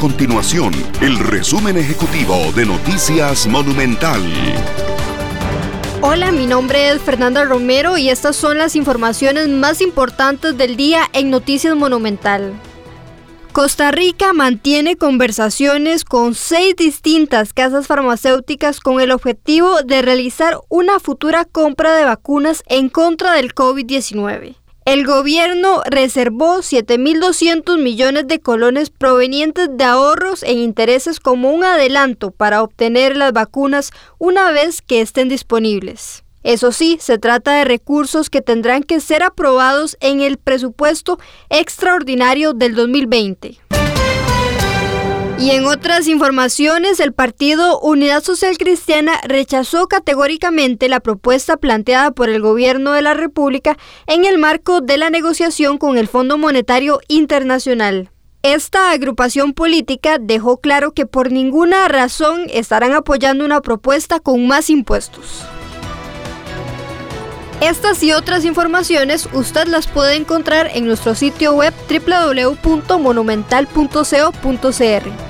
continuación el resumen ejecutivo de Noticias Monumental. Hola, mi nombre es Fernanda Romero y estas son las informaciones más importantes del día en Noticias Monumental. Costa Rica mantiene conversaciones con seis distintas casas farmacéuticas con el objetivo de realizar una futura compra de vacunas en contra del COVID-19. El gobierno reservó 7.200 millones de colones provenientes de ahorros e intereses como un adelanto para obtener las vacunas una vez que estén disponibles. Eso sí, se trata de recursos que tendrán que ser aprobados en el presupuesto extraordinario del 2020. Y en otras informaciones, el partido Unidad Social Cristiana rechazó categóricamente la propuesta planteada por el gobierno de la República en el marco de la negociación con el Fondo Monetario Internacional. Esta agrupación política dejó claro que por ninguna razón estarán apoyando una propuesta con más impuestos. Estas y otras informaciones usted las puede encontrar en nuestro sitio web www.monumental.co.cr.